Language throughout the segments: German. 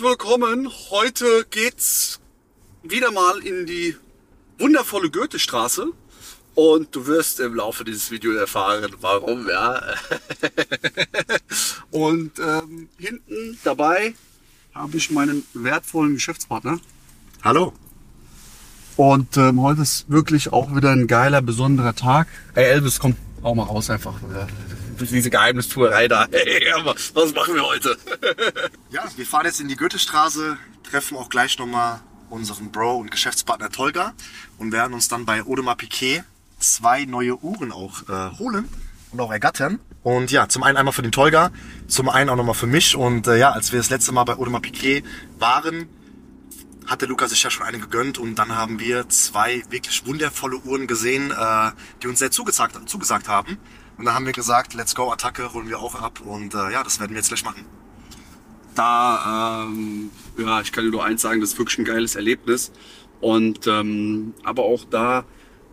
willkommen. Heute geht's wieder mal in die wundervolle Goethestraße. Und du wirst im Laufe dieses Videos erfahren, warum, ja. Und ähm, hinten dabei habe ich meinen wertvollen Geschäftspartner. Hallo. Und ähm, heute ist wirklich auch wieder ein geiler, besonderer Tag. Ey, Elvis, komm auch mal raus einfach. Diese Geheimnistuerei da. Hey, aber was machen wir heute? Ja, wir fahren jetzt in die Goethestraße, treffen auch gleich nochmal unseren Bro und Geschäftspartner Tolga und werden uns dann bei Audemars Piquet zwei neue Uhren auch äh, holen und auch ergattern. Und ja, zum einen einmal für den Tolga, zum einen auch nochmal für mich. Und äh, ja, als wir das letzte Mal bei Audemars Piquet waren, hat der Lukas sich ja schon eine gegönnt und dann haben wir zwei wirklich wundervolle Uhren gesehen, äh, die uns sehr zugesagt, zugesagt haben. Und dann haben wir gesagt, let's go, Attacke, holen wir auch ab und äh, ja, das werden wir jetzt gleich machen. da, ähm, ja, ich kann dir nur eins sagen, das ist wirklich ein geiles Erlebnis. Und ähm, aber auch da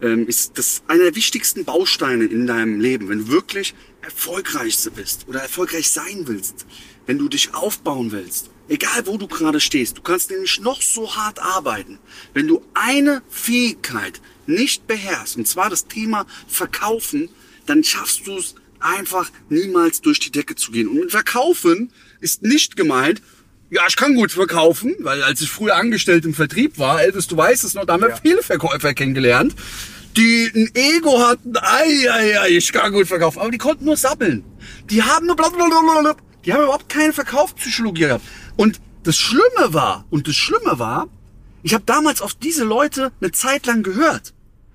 ähm, ist das einer der wichtigsten Bausteine in deinem Leben, wenn du wirklich erfolgreich bist oder erfolgreich sein willst, wenn du dich aufbauen willst, egal wo du gerade stehst, du kannst nämlich noch so hart arbeiten, wenn du eine Fähigkeit nicht beherrschst, und zwar das Thema Verkaufen, dann schaffst du es einfach niemals durch die Decke zu gehen. Und mit Verkaufen ist nicht gemeint, ja, ich kann gut verkaufen, weil als ich früher angestellt im Vertrieb war, Elvis, du weißt es noch, da haben wir Ja. viele Verkäufer kennengelernt, die ein Ego hatten, ei, ei, ei, ich kann gut verkaufen, aber die konnten nur sabbeln. Die haben nur blablabla, die haben überhaupt keine Verkaufspsychologie gehabt. Und das Schlimme war, und das Schlimme war, ich habe damals auf diese Leute eine Zeit lang gehört.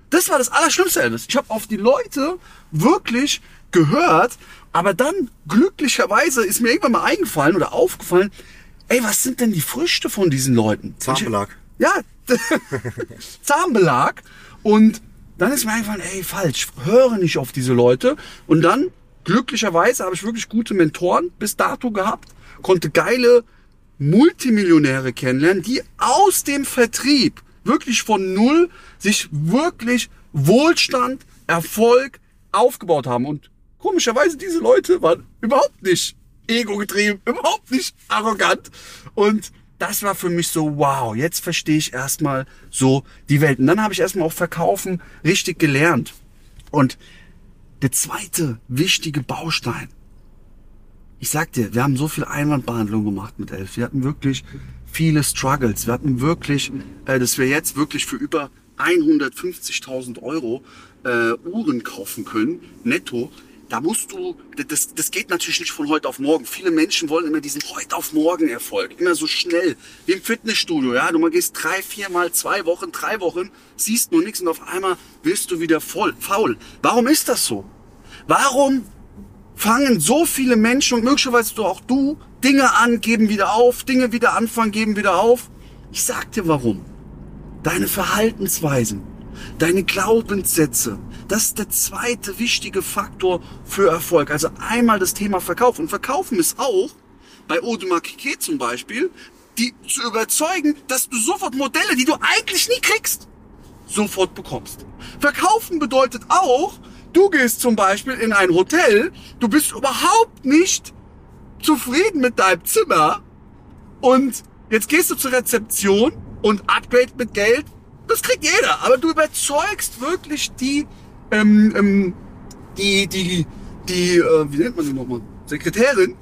Das war das Allerschlimmste, Elvis. Ich habe auf die Leute wirklich gehört, aber dann glücklicherweise ist mir irgendwann mal eingefallen oder aufgefallen, ey, was sind denn die Früchte von diesen Leuten? Zahnbelag. Ja, Zahnbelag. Und dann ist mir eingefallen, ey, falsch, höre nicht auf diese Leute. Und dann, glücklicherweise, habe ich wirklich gute Mentoren bis dato gehabt, konnte geile Multimillionäre kennenlernen, die aus dem Vertrieb wirklich von null sich wirklich Wohlstand, Erfolg aufgebaut haben. Und komischerweise, diese Leute waren überhaupt nicht ego-getrieben, überhaupt nicht arrogant. Und das war für mich so, wow, jetzt verstehe ich erstmal so die Welt. Und dann habe ich erstmal auch Verkaufen richtig gelernt. Und der zweite wichtige Baustein, ich sag dir, wir haben so viel Einwandbehandlung gemacht mit Elf. Wir hatten wirklich viele Struggles. Wir hatten wirklich, äh, dass wir jetzt wirklich für über 150.000 Euro äh, Uhren kaufen können, netto. Da musst du, das, das geht natürlich nicht von heute auf morgen. Viele Menschen wollen immer diesen heute auf morgen Erfolg, immer so schnell, wie im Fitnessstudio. Ja, du mal gehst drei, vier Mal, zwei Wochen, drei Wochen, siehst nur nichts und auf einmal wirst du wieder voll, faul. Warum ist das so? Warum fangen so viele Menschen und möglicherweise auch du Dinge an, geben wieder auf, Dinge wieder anfangen, geben wieder auf. Ich sag dir warum. Deine Verhaltensweisen, deine Glaubenssätze, das ist der zweite wichtige Faktor für Erfolg. Also einmal das Thema Verkauf. Und Verkaufen ist auch, bei Audemars Piguet zum Beispiel, die zu überzeugen, dass du sofort Modelle, die du eigentlich nie kriegst, sofort bekommst. Verkaufen bedeutet auch, du gehst zum Beispiel in ein Hotel, du bist überhaupt nicht zufrieden mit deinem Zimmer und jetzt gehst du zur Rezeption und Upgrade mit Geld, das kriegt jeder, aber du überzeugst wirklich die, ähm, ähm, die, die, die, äh, wie nennt man die nochmal, Sekretärin,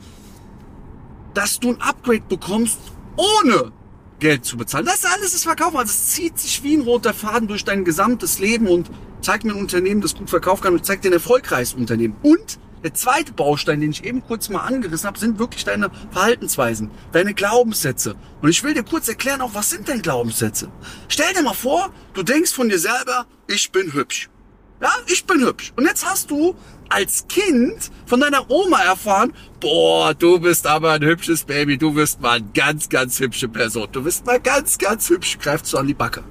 dass du ein Upgrade bekommst, ohne Geld zu bezahlen. Das alles ist Verkaufen. Also es zieht sich wie ein roter Faden durch dein gesamtes Leben und zeigt mir ein Unternehmen, das gut verkaufen kann und zeigt dir ein erfolgreiches Unternehmen. Und der zweite Baustein, den ich eben kurz mal angerissen habe, sind wirklich deine Verhaltensweisen, deine Glaubenssätze. Und ich will dir kurz erklären, auch was sind denn Glaubenssätze? Stell dir mal vor, du denkst von dir selber, ich bin hübsch. Ja, ich bin hübsch. Und jetzt hast du als Kind von deiner Oma erfahren, boah, du bist aber ein hübsches Baby, du wirst mal eine ganz, ganz hübsche Person. Du wirst mal ganz, ganz hübsch, greifst du an die Backe.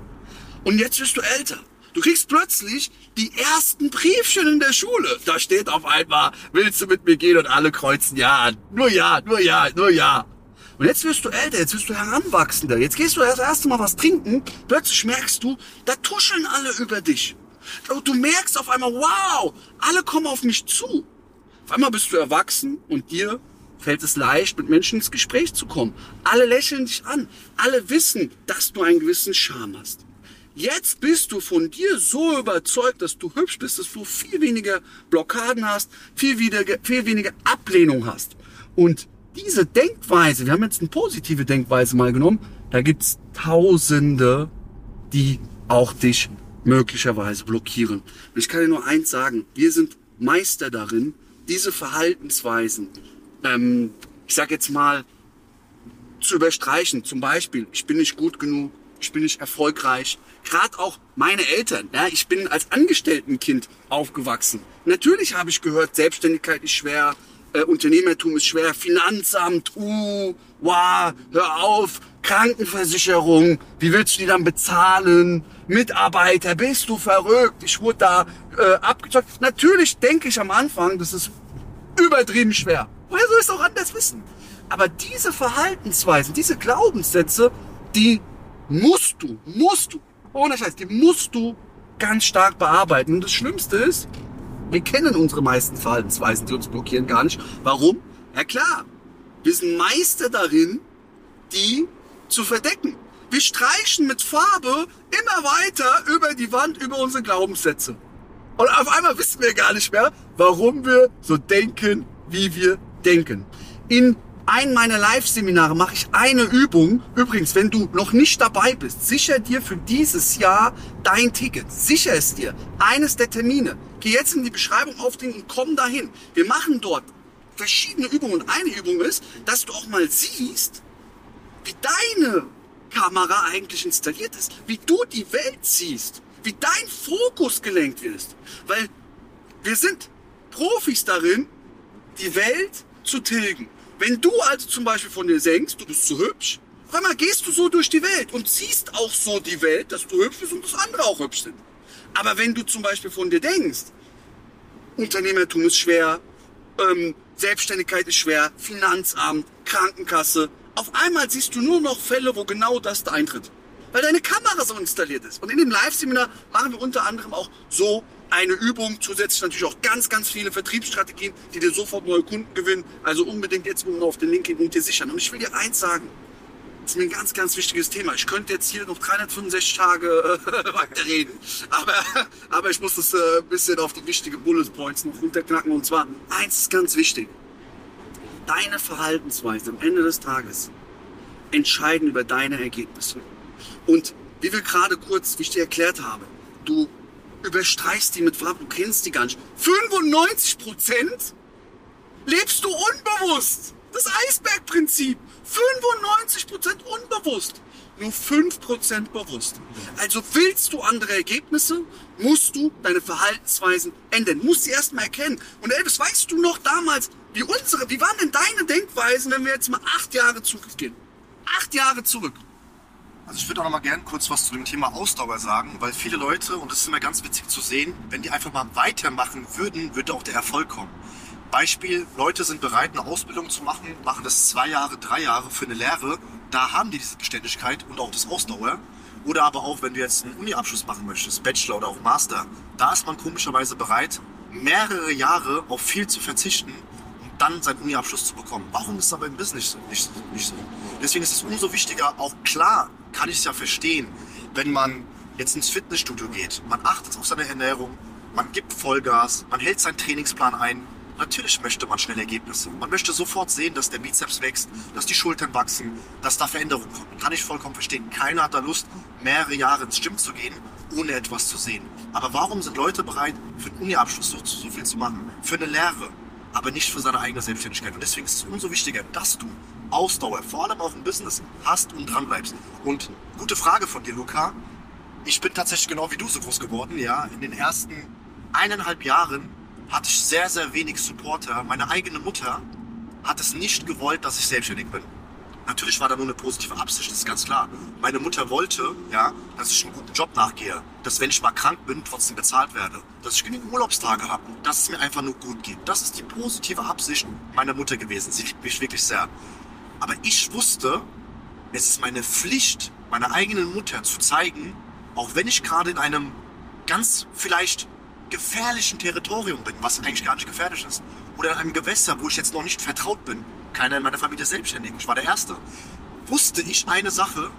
Und jetzt wirst du älter. Du kriegst plötzlich die ersten Briefchen in der Schule. Da steht auf einmal, willst du mit mir gehen? Und alle kreuzen ja an. Nur ja, nur ja, nur ja. Und jetzt wirst du älter, jetzt wirst du heranwachsender. Jetzt gehst du das erste Mal was trinken. Plötzlich merkst du, da tuscheln alle über dich. Du merkst auf einmal, wow, alle kommen auf mich zu. Auf einmal bist du erwachsen und dir fällt es leicht, mit Menschen ins Gespräch zu kommen. Alle lächeln dich an. Alle wissen, dass du einen gewissen Charme hast. Jetzt bist du von dir so überzeugt, dass du hübsch bist, dass du viel weniger Blockaden hast, viel weniger, viel weniger Ablehnung hast. Und diese Denkweise, wir haben jetzt eine positive Denkweise mal genommen, da gibt's Tausende, die auch dich möglicherweise blockieren. Und ich kann dir nur eins sagen, wir sind Meister darin, diese Verhaltensweisen, ähm, ich sag jetzt mal, zu überstreichen. Zum Beispiel, ich bin nicht gut genug, ich bin nicht erfolgreich. Gerade auch meine Eltern. Ja, ich bin als Angestelltenkind aufgewachsen. Natürlich habe ich gehört, Selbstständigkeit ist schwer, äh, Unternehmertum ist schwer, Finanzamt, uh, wow, hör auf, Krankenversicherung, wie willst du die dann bezahlen? Mitarbeiter, bist du verrückt? Ich wurde da äh, abgezockt. Natürlich denke ich am Anfang, das ist übertrieben schwer. Woher soll ich es auch anders wissen? Aber diese Verhaltensweisen, diese Glaubenssätze, die musst du, musst du, ohne Scheiß, die musst du ganz stark bearbeiten. Und das Schlimmste ist, wir kennen unsere meisten Verhaltensweisen, die uns blockieren, gar nicht. Warum? Ja klar, wir sind Meister darin, die zu verdecken. Wir streichen mit Farbe immer weiter über die Wand, über unsere Glaubenssätze. Und auf einmal wissen wir gar nicht mehr, warum wir so denken, wie wir denken. In einem meiner Live-Seminare mache ich eine Übung. Übrigens, wenn du noch nicht dabei bist, sicher dir für dieses Jahr dein Ticket. Sicher es dir. Eines der Termine. Geh jetzt in die Beschreibung auf den und komm dahin. Wir machen dort verschiedene Übungen. Und eine Übung ist, dass du auch mal siehst, wie deine Kamera eigentlich installiert ist. Wie du die Welt siehst. Wie dein Fokus gelenkt ist. Weil wir sind Profis darin, die Welt zu tilgen. Wenn du also zum Beispiel von dir denkst, du bist zu hübsch, auf einmal gehst du so durch die Welt und siehst auch so die Welt, dass du hübsch bist und dass andere auch hübsch sind. Aber wenn du zum Beispiel von dir denkst, Unternehmertum ist schwer, ähm, Selbstständigkeit ist schwer, Finanzamt, Krankenkasse, auf einmal siehst du nur noch Fälle, wo genau das da eintritt. Weil deine Kamera so installiert ist. Und in dem Live-Seminar machen wir unter anderem auch so eine Übung, zusätzlich natürlich auch ganz, ganz viele Vertriebsstrategien, die dir sofort neue Kunden gewinnen. Also unbedingt jetzt nur auf den Link gehen und dir sichern. Und ich will dir eins sagen. Das ist mir ein ganz, ganz wichtiges Thema. Ich könnte jetzt hier noch 365 Tage äh, weiterreden. Aber, aber ich muss das äh, bisschen auf die wichtigen Bullet Points noch runterknacken. Und zwar, eins ist ganz wichtig. Deine Verhaltensweise am Ende des Tages entscheiden über deine Ergebnisse. Und wie wir gerade kurz, wie ich dir erklärt habe, du überstreichst die mit Farbe, du kennst die gar nicht. 95 Prozent lebst du unbewusst. Das Eisbergprinzip. 95 Prozent unbewusst. Nur 5 Prozent bewusst. Also willst du andere Ergebnisse, musst du deine Verhaltensweisen ändern. Musst sie erstmal erkennen. Und Elvis, weißt du noch damals, wie unsere, wie waren denn deine Denkweisen, wenn wir jetzt mal acht Jahre zurückgehen? Acht Jahre zurück. Also ich würde auch noch mal gerne kurz was zu dem Thema Ausdauer sagen, weil viele Leute, und das ist immer ganz witzig zu sehen, wenn die einfach mal weitermachen würden, würde auch der Erfolg kommen. Beispiel, Leute sind bereit, eine Ausbildung zu machen, machen das zwei Jahre, drei Jahre für eine Lehre. Da haben die diese Beständigkeit und auch das Ausdauer. Oder aber auch, wenn du jetzt einen Uni-Abschluss machen möchtest, Bachelor oder auch Master, da ist man komischerweise bereit, mehrere Jahre auf viel zu verzichten, um dann seinen Uni-Abschluss zu bekommen. Warum ist es aber im Business nicht so? Deswegen ist es umso wichtiger, auch klar kann ich es ja verstehen, wenn man jetzt ins Fitnessstudio geht, man achtet auf seine Ernährung, man gibt Vollgas, man hält seinen Trainingsplan ein. Natürlich möchte man schnell Ergebnisse. Man möchte sofort sehen, dass der Bizeps wächst, dass die Schultern wachsen, dass da Veränderungen kommen. Kann ich vollkommen verstehen. Keiner hat da Lust, mehrere Jahre ins Gym zu gehen, ohne etwas zu sehen. Aber warum sind Leute bereit, für einen Uni-Abschluss so, so viel zu machen? Für eine Lehre, aber nicht für seine eigene Selbstständigkeit. Und deswegen ist es umso wichtiger, dass du Ausdauer, vor allem auch im Business, hast und dran bleibst. Und gute Frage von dir, Luca. Ich bin tatsächlich genau wie du so groß geworden, ja. In den ersten eineinhalb Jahren hatte ich sehr, sehr wenig Supporter. Meine eigene Mutter hat es nicht gewollt, dass ich selbstständig bin. Natürlich war da nur eine positive Absicht, das ist ganz klar. Meine Mutter wollte, ja, dass ich einen guten Job nachgehe, dass wenn ich mal krank bin, trotzdem bezahlt werde, dass ich genügend Urlaubstage habe, dass es mir einfach nur gut geht. Das ist die positive Absicht meiner Mutter gewesen. Sie liebt mich wirklich sehr. Aber ich wusste, es ist meine Pflicht, meiner eigenen Mutter zu zeigen, auch wenn ich gerade in einem ganz vielleicht gefährlichen Territorium bin, was eigentlich gar nicht gefährlich ist. Oder in einem Gewässer, wo ich jetzt noch nicht vertraut bin. Keiner in meiner Familie ist selbstständig. Ich war der Erste. Wusste ich eine Sache,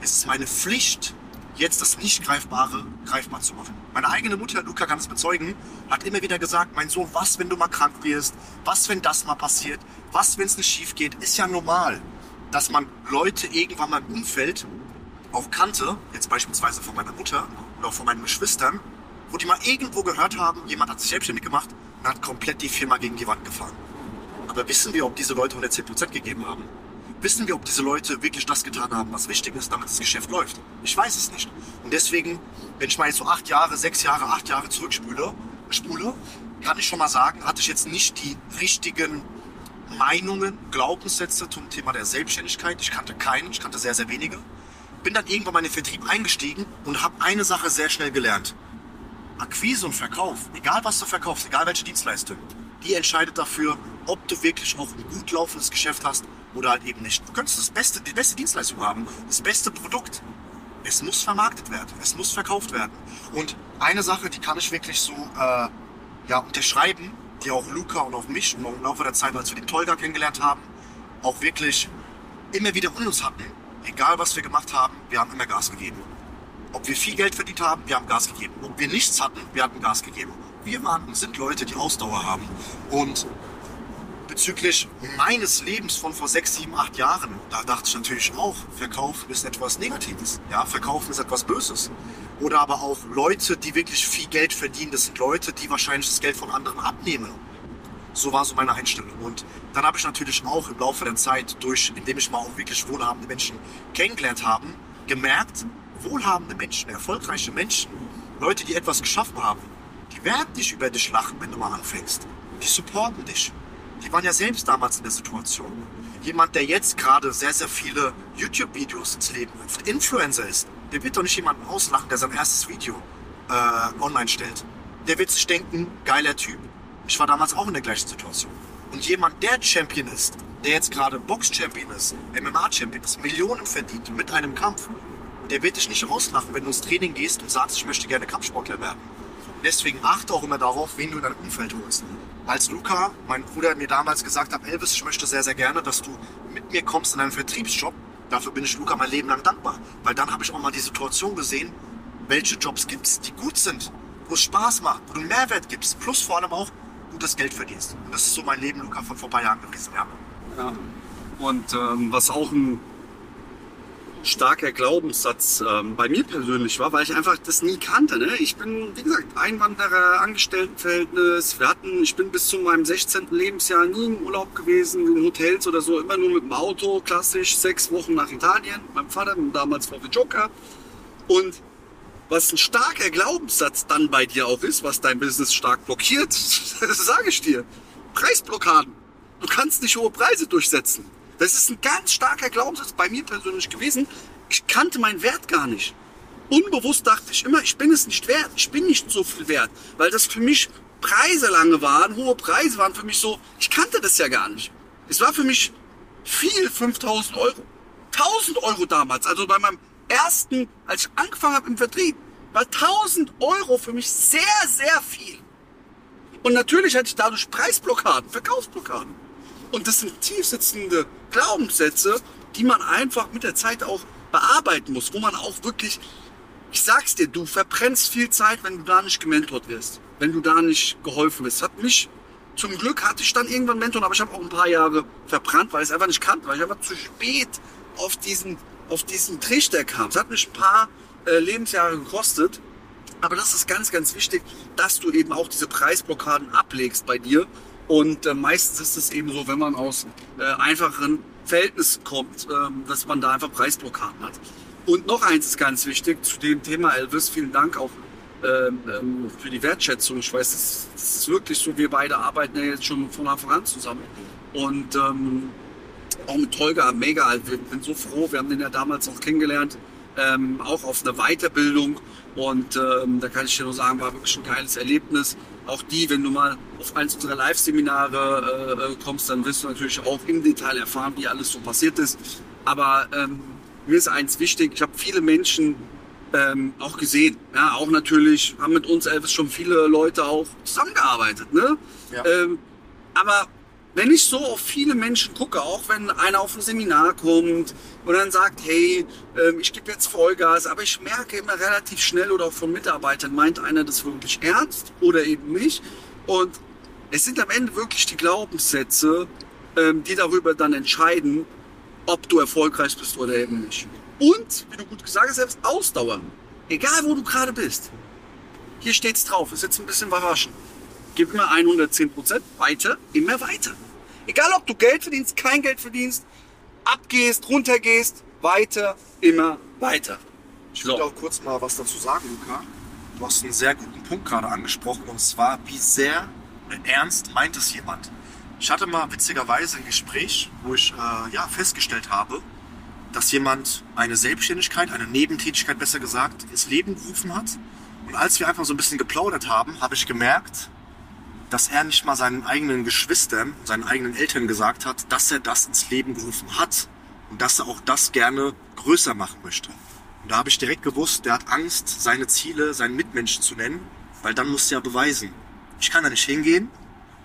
es ist meine Pflicht, jetzt das Nicht-Greifbare greifbar zu machen. Meine eigene Mutter, Luca kann es bezeugen, hat immer wieder gesagt, mein Sohn, was, wenn du mal krank wirst? Was, wenn das mal passiert? Was, wenn es nicht schief geht? Ist ja normal, dass man Leute irgendwann mal im Umfeld auch kannte, jetzt beispielsweise von meiner Mutter oder auch von meinen Geschwistern, wo die mal irgendwo gehört haben, jemand hat sich selbstständig gemacht und hat komplett die Firma gegen die Wand gefahren. Aber wissen wir, ob diese Leute 110% gegeben haben? Wissen wir, ob diese Leute wirklich das getan haben, was wichtig ist, damit das Geschäft läuft? Ich weiß es nicht. Und deswegen, wenn ich mal jetzt so acht Jahre, sechs Jahre, acht Jahre zurückspule, spule, kann ich schon mal sagen, hatte ich jetzt nicht die richtigen Meinungen, Glaubenssätze zum Thema der Selbstständigkeit. Ich kannte keinen, ich kannte sehr, sehr wenige. Bin dann irgendwann mal in den Vertrieb eingestiegen und habe eine Sache sehr schnell gelernt. Akquise und Verkauf, egal was du verkaufst, egal welche Dienstleistung, die entscheidet dafür, ob du wirklich auch ein gut laufendes Geschäft hast oder halt eben nicht. Du könntest das beste, die beste Dienstleistung haben, das beste Produkt. Es muss vermarktet werden, es muss verkauft werden. Und eine Sache, die kann ich wirklich so äh, ja, unterschreiben, die auch Luca und auch mich im Laufe der Zeit, als wir den Tolga kennengelernt haben, auch wirklich immer wieder in uns hatten. Egal was wir gemacht haben, wir haben immer Gas gegeben. Ob wir viel Geld verdient haben, wir haben Gas gegeben. Ob wir nichts hatten, wir hatten Gas gegeben. Wir waren sind Leute, die Ausdauer haben. Und bezüglich meines Lebens von vor sechs, sieben, acht Jahren, da dachte ich natürlich auch, Verkaufen ist etwas Negatives. Ja, Verkaufen ist etwas Böses. Oder aber auch Leute, die wirklich viel Geld verdienen, das sind Leute, die wahrscheinlich das Geld von anderen abnehmen. So war so meine Einstellung. Und dann habe ich natürlich auch im Laufe der Zeit, durch, indem ich mal auch wirklich wohlhabende Menschen kennengelernt habe, gemerkt, wohlhabende Menschen, erfolgreiche Menschen, Leute, die etwas geschaffen haben, die werden nicht über dich lachen, wenn du mal anfängst. Die supporten dich. Die waren ja selbst damals in der Situation. Jemand, der jetzt gerade sehr, sehr viele YouTube-Videos ins Leben ruft, Influencer ist, der wird doch nicht jemanden auslachen, der sein erstes Video äh, online stellt. Der wird sich denken, geiler Typ. Ich war damals auch in der gleichen Situation. Und jemand, der Champion ist, der jetzt gerade Box-Champion ist, MMA-Champion ist, Millionen verdient mit einem Kampf, der wird dich nicht rauslachen, wenn du ins Training gehst und sagst, ich möchte gerne Kampfsportler werden. Deswegen achte auch immer darauf, wen du in dein Umfeld holst. Als Luca, mein Bruder, mir damals gesagt hat, Elvis, ich möchte sehr, sehr gerne, dass du mit mir kommst in einen Vertriebsjob, dafür bin ich Luca mein Leben lang dankbar. Weil dann habe ich auch mal die Situation gesehen, welche Jobs gibt es, die gut sind, wo es Spaß macht, wo du Mehrwert gibst, plus vor allem auch gutes Geld verdienst. Und das ist so mein Leben, Luca, von vor paar Jahren gewesen. Ja. ja. Und ähm, was auch ein starker Glaubenssatz ähm, bei mir persönlich war, weil ich einfach das nie kannte. Ne? Ich bin, wie gesagt, Einwanderer, Angestelltenverhältnis. Wir hatten, ich bin bis zu meinem 16. Lebensjahr nie im Urlaub gewesen, in Hotels oder so, immer nur mit dem Auto, klassisch, sechs Wochen nach Italien, mit meinem Vater, damals VW Joker. Und was ein starker Glaubenssatz dann bei dir auch ist, was dein Business stark blockiert, das sage ich dir. Preisblockaden. Du kannst nicht hohe Preise durchsetzen. Das ist ein ganz starker Glaubenssatz bei mir persönlich gewesen. Ich kannte meinen Wert gar nicht. Unbewusst dachte ich immer, ich bin es nicht wert. Ich bin nicht so viel wert. Weil das für mich Preise lange waren, hohe Preise waren für mich so, ich kannte das ja gar nicht. Es war für mich viel, 5000 Euro. 1000 Euro damals, also bei meinem ersten, als ich angefangen habe im Vertrieb, war 1000 Euro für mich sehr, sehr viel. Und natürlich hatte ich dadurch Preisblockaden, Verkaufsblockaden. Und das sind tiefsitzende Glaubenssätze, die man einfach mit der Zeit auch bearbeiten muss, wo man auch wirklich, ich sag's dir, du verbrennst viel Zeit, wenn du da nicht gementort wirst, wenn du da nicht geholfen wirst. Hat mich, zum Glück hatte ich dann irgendwann Mentor, aber ich habe auch ein paar Jahre verbrannt, weil ich es einfach nicht kannte, weil ich einfach zu spät auf diesen, auf diesen Trichter kam. Es hat mich ein paar äh, Lebensjahre gekostet. Aber das ist ganz, ganz wichtig, dass du eben auch diese Preisblockaden ablegst bei dir und äh, meistens ist es eben so, wenn man aus äh, einfacheren Verhältnissen kommt, ähm, dass man da einfach Preisblockaden hat. Und noch eins ist ganz wichtig zu dem Thema Elvis. Vielen Dank auch ähm, ähm für die Wertschätzung. Ich weiß, das, ist wirklich so. Wir beide arbeiten ja jetzt schon von Anfang an zusammen. Und ähm, auch mit Holger, mega. Wir sind so froh. Wir haben den ja damals auch kennengelernt. Ähm, auch auf einer Weiterbildung. Und ähm, da kann ich dir nur sagen, war wirklich ein geiles Erlebnis auch die, wenn du mal auf eins unserer Live-Seminare äh, äh, kommst, dann wirst du natürlich auch im Detail erfahren, wie alles so passiert ist. Aber ähm, mir ist eins wichtig, ich habe viele Menschen ähm, auch gesehen. Ja, auch natürlich haben mit uns Elvis schon viele Leute auch zusammengearbeitet. Ne? Ja. Ähm, Aber wenn ich so auf viele Menschen gucke, auch wenn einer auf ein Seminar kommt und dann sagt, hey, ähm, ich gebe jetzt Vollgas, aber ich merke immer relativ schnell oder auch von Mitarbeitern, meint einer das wirklich ernst oder eben nicht. Und es sind am Ende wirklich die Glaubenssätze, ähm, die darüber dann entscheiden, ob du erfolgreich bist oder eben nicht. Und, wie du gut gesagt hast, selbst Ausdauer. Egal, wo du gerade bist. Hier steht's drauf. Ist jetzt ein bisschen überraschend. Gib mir 110 Prozent. Weiter, immer weiter. Egal, ob du Geld verdienst, kein Geld verdienst, abgehst, runtergehst, weiter, immer weiter. Ich würde auch kurz mal was dazu sagen, Luca. Du hast einen sehr guten Punkt gerade angesprochen und zwar, wie sehr ernst meint es jemand. Ich hatte mal witzigerweise ein Gespräch, wo ich äh, ja, festgestellt habe, dass jemand eine Selbstständigkeit, eine Nebentätigkeit besser gesagt, ins Leben gerufen hat. Und als wir einfach so ein bisschen geplaudert haben, habe ich gemerkt, dass er nicht mal seinen eigenen Geschwistern, seinen eigenen Eltern gesagt hat, dass er das ins Leben gerufen hat und dass er auch das gerne größer machen möchte. Und da habe ich direkt gewusst, der hat Angst, seine Ziele seinen Mitmenschen zu nennen, weil dann muss er ja beweisen. Ich kann da nicht hingehen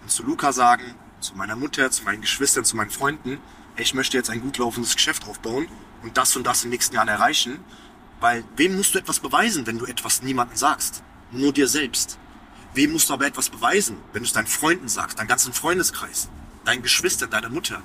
und zu Luca sagen, zu meiner Mutter, zu meinen Geschwistern, zu meinen Freunden, ich möchte jetzt ein gut laufendes Geschäft aufbauen und das und das in den nächsten Jahren erreichen. Weil wem musst du etwas beweisen, wenn du etwas niemandem sagst? Nur dir selbst. Wem musst du aber etwas beweisen, wenn du es deinen Freunden sagst, deinen ganzen Freundeskreis, deinen Geschwistern, deiner Mutter?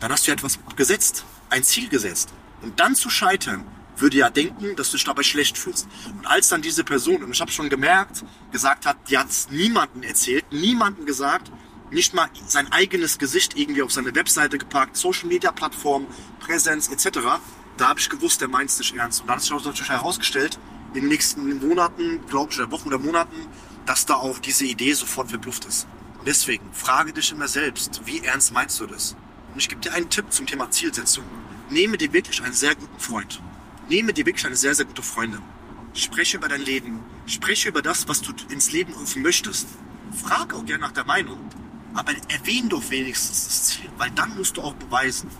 Dann hast du ja etwas gesetzt, ein Ziel gesetzt. Und dann zu scheitern, würde ja denken, dass du dich dabei schlecht fühlst. Und als dann diese Person, und ich habe schon gemerkt, gesagt hat, die hat es niemandem erzählt, niemandem gesagt, nicht mal sein eigenes Gesicht irgendwie auf seine Webseite gepackt, Social Media Plattform, Präsenz etc. Da habe ich gewusst, der meint es nicht ernst. Und dann hat sich natürlich herausgestellt, in den nächsten Monaten, glaube ich, oder Wochen oder Monaten, dass da auch diese Idee sofort verblüfft ist. Und deswegen frage dich immer selbst, wie ernst meinst du das? Und ich gebe dir einen Tipp zum Thema Zielsetzung. Nehme dir wirklich einen sehr guten Freund. Nehme dir wirklich eine sehr, sehr gute Freundin. Spreche über dein Leben. Spreche über das, was du ins Leben rufen möchtest. Frage auch gerne nach der Meinung. Aber erwähne doch wenigstens das Ziel, weil dann musst du auch beweisen.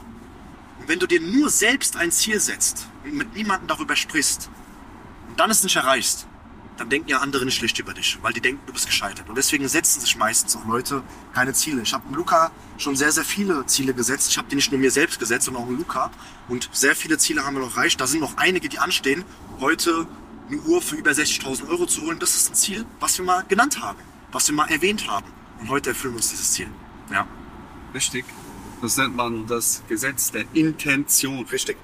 Und wenn du dir nur selbst ein Ziel setzt und mit niemandem darüber sprichst und dann es nicht erreichst, dann denken ja andere nicht schlecht über dich, weil die denken, du bist gescheitert. Und deswegen setzen sich meistens auch Leute keine Ziele. Ich habe Luca schon sehr, sehr viele Ziele gesetzt. Ich habe die nicht nur mir selbst gesetzt, sondern auch Luca. Und sehr viele Ziele haben wir noch erreicht. Da sind noch einige, die anstehen. Heute eine Uhr für über 60.000 Euro zu holen, das ist ein Ziel, was wir mal genannt haben, was wir mal erwähnt haben. Und heute erfüllen wir uns dieses Ziel. Ja. Richtig. Das nennt man das Gesetz der Intention. Richtig.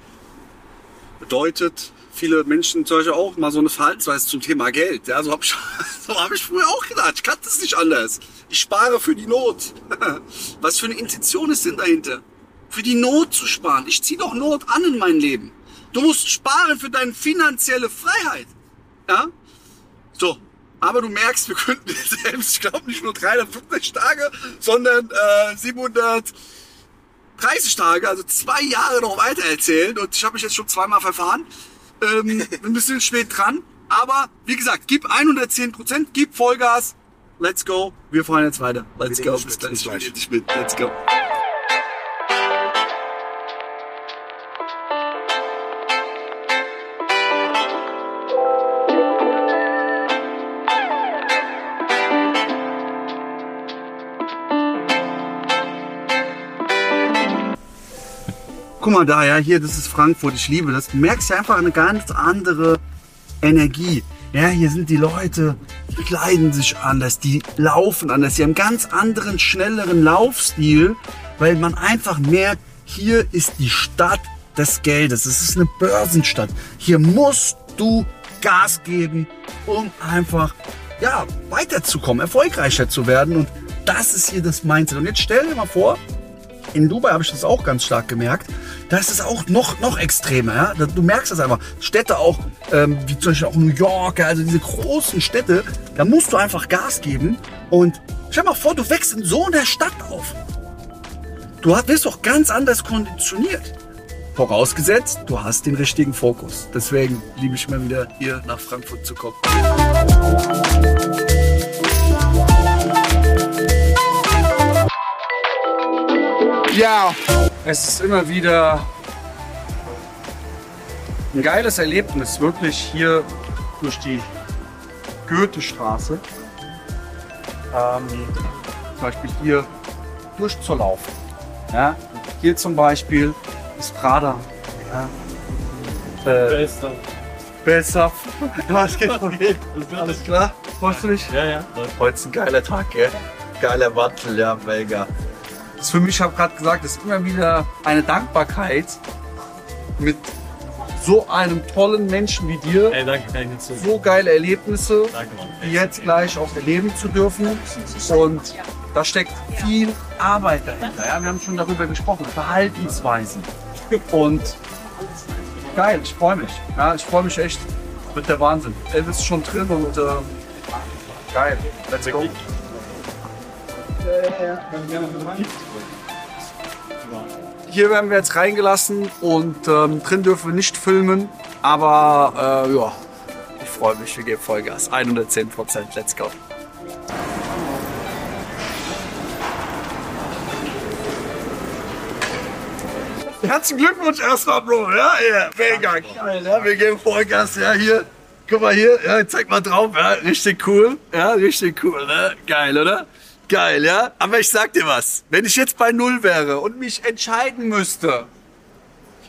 Bedeutet, viele Menschen zum Beispiel auch mal so eine Verhaltensweise zum Thema Geld. Ja, so habe ich, so hab ich früher auch gedacht. Ich kannte es nicht anders. Ich spare für die Not. Was für eine Intention ist denn dahinter? Für die Not zu sparen. Ich ziehe doch Not an in mein Leben. Du musst sparen für deine finanzielle Freiheit. Ja? So, aber du merkst, wir könnten selbst, ich glaube nicht nur 350 Tage, sondern äh, 730 Tage, also zwei Jahre noch weiter erzählen. Und ich habe mich jetzt schon zweimal verfahren. Ähm, ein bisschen spät dran. Aber wie gesagt, gib 110 Prozent, gib Vollgas. Let's go. Wir fahren jetzt weiter. Let's Wir go. Bis gleich. Let's go. Guck mal da, ja, hier, das ist Frankfurt, ich liebe das. Du merkst ja einfach eine ganz andere Energie. Ja, hier sind die Leute, die kleiden sich anders, die laufen anders, die haben einen ganz anderen, schnelleren Laufstil, weil man einfach merkt, hier ist die Stadt des Geldes. Es ist eine Börsenstadt. Hier musst du Gas geben, um einfach ja, weiterzukommen, erfolgreicher zu werden. Und das ist hier das Mindset. Und jetzt stell dir mal vor, in Dubai habe ich das auch ganz stark gemerkt. Da ist es auch noch, noch extremer. Ja? Du merkst das einfach. Städte auch, ähm, wie zum Beispiel auch New York, also diese großen Städte, da musst du einfach Gas geben. Und stell mal vor, du wächst in so einer Stadt auf. Du wirst doch ganz anders konditioniert. Vorausgesetzt, du hast den richtigen Fokus. Deswegen liebe ich immer wieder hier nach Frankfurt zu kommen. Ja, es ist immer wieder ein geiles Erlebnis, wirklich hier durch die Goethestraße. Ähm, zum Beispiel hier durchzulaufen. Ja? Hier zum Beispiel ist Prada. Ja? Äh, Bester. besser. Was geht Alles klar? Freust du dich? Ja, ja. Heute ist ein geiler Tag, gell? Geiler Wattel, ja, mega. Ist für mich, ich habe gerade gesagt, ist immer wieder eine Dankbarkeit mit so einem tollen Menschen wie dir, Ey, danke, nicht so. geile Erlebnisse Danke, Mann. wie jetzt gleich auch erleben zu dürfen. Und da steckt viel Arbeit dahinter. Ja, wir haben schon darüber gesprochen, Verhaltensweisen. Und geil, ich freue mich. Ja, ich freue mich echt mit der Wahnsinn. Elvis ist schon drin und äh, geil. Let's go. Hier werden wir jetzt reingelassen und ähm, drin dürfen wir nicht filmen. Aber äh, ja, ich freue mich, wir geben Vollgas. 110 Prozent, let's go. Herzlichen Glückwunsch erstmal, Bro. Ja, ja, mega geil. Ja, wir geben Vollgas. Ja, hier. Guck mal hier. Ja, zeig mal drauf. Ja, richtig cool. Ja, richtig cool. Ne? Geil, oder? Geil, ja. Aber ich sag dir was. Wenn ich jetzt bei Null wäre und mich entscheiden müsste,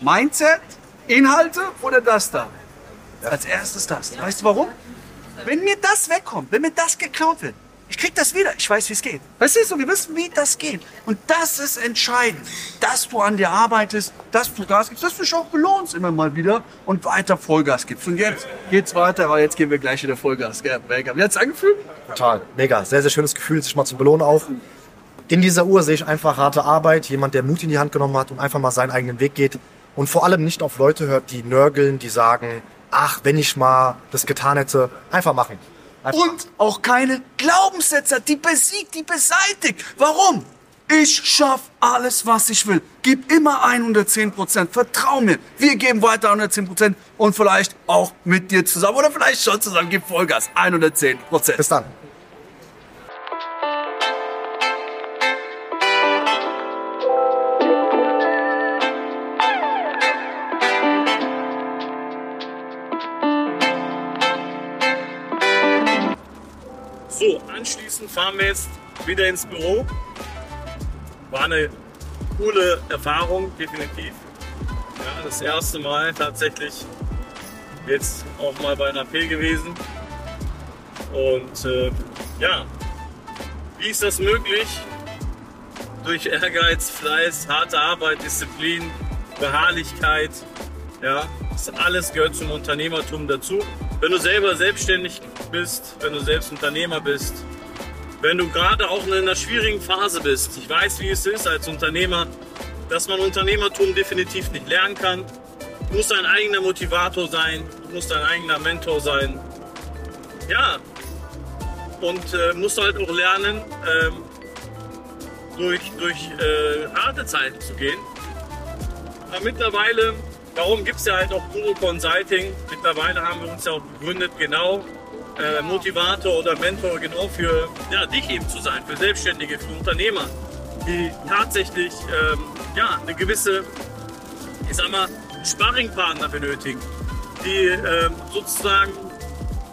Mindset, Inhalte oder das da? Als erstes das. Weißt du warum? Wenn mir das wegkommt, wenn mir das geklaut wird, ich krieg das wieder. Ich weiß, wie es geht. Weißt du, so, wir wissen, wie das geht. Und das ist entscheidend, dass du an dir arbeitest, dass du Gas gibst, dass du dich auch belohnst immer mal wieder und weiter Vollgas gibst. Und jetzt geht's weiter, aber jetzt geben wir gleich wieder Vollgas. Mega. Wie hat's angefühlt? Total, mega. Sehr, sehr schönes Gefühl, sich mal zu belohnen auch. In dieser Uhr sehe ich einfach harte Arbeit, jemand, der Mut in die Hand genommen hat und einfach mal seinen eigenen Weg geht und vor allem nicht auf Leute hört, die nörgeln, die sagen, ach, wenn ich mal das getan hätte, einfach machen. Und auch keine Glaubenssätze, die besiegt, die beseitigt. Warum? Ich schaff alles, was ich will. Gib immer 110 Prozent. Vertrau mir. Wir geben weiter 110 Prozent und vielleicht auch mit dir zusammen oder vielleicht schon zusammen. Gib Vollgas. 110 Prozent. Bis dann. Anschließend fahren wir jetzt wieder ins Büro. War eine coole Erfahrung, definitiv. Ja, das erste Mal tatsächlich jetzt auch mal bei einer P gewesen. Und äh, ja, wie ist das möglich? Durch Ehrgeiz, Fleiß, harte Arbeit, Disziplin, Beharrlichkeit. Ja, das alles gehört zum Unternehmertum dazu. Wenn du selber selbstständig bist, wenn du selbst Unternehmer bist, wenn du gerade auch in einer schwierigen Phase bist. Ich weiß, wie es ist als Unternehmer, dass man Unternehmertum definitiv nicht lernen kann. Du musst dein eigener Motivator sein, du musst dein eigener Mentor sein. Ja, und äh, musst halt auch lernen, ähm, durch, durch äh, harte Zeiten zu gehen. Aber mittlerweile, darum gibt es ja halt auch Guru Consulting. Mittlerweile haben wir uns ja auch gegründet, genau äh, Motivator oder Mentor genau für ja, dich eben zu sein, für Selbstständige, für Unternehmer, die tatsächlich ähm, ja, eine gewisse, ich sag mal, Sparringpartner benötigen, die ähm, sozusagen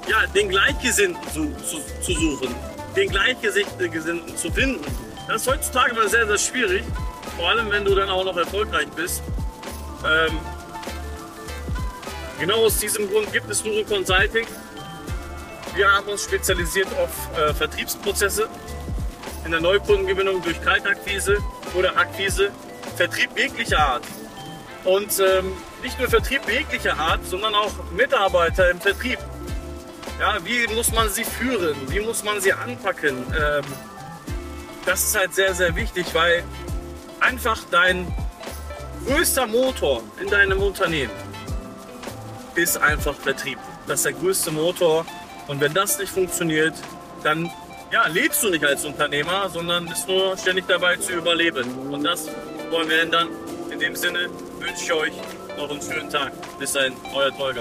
ja, den Gleichgesinnten zu, zu, zu suchen, den Gleichgesinnten zu finden. Das ist heutzutage mal sehr, sehr schwierig, vor allem wenn du dann auch noch erfolgreich bist. Ähm, genau aus diesem Grund gibt es Nuro Consulting. Wir haben uns spezialisiert auf äh, Vertriebsprozesse in der Neukundengewinnung durch Kaltakquise oder Akquise, Vertrieb jeglicher Art. Und ähm, nicht nur Vertrieb jeglicher Art, sondern auch Mitarbeiter im Vertrieb. Ja, wie muss man sie führen? Wie muss man sie anpacken? Ähm, das ist halt sehr, sehr wichtig, weil einfach dein größter Motor in deinem Unternehmen ist einfach Vertrieb. Das ist der größte Motor. Und wenn das nicht funktioniert, dann ja, lebst du nicht als Unternehmer, sondern bist nur ständig dabei zu überleben. Und das wollen wir ändern. In dem Sinne wünsche ich euch noch einen schönen Tag. Bis dahin, euer Tolga.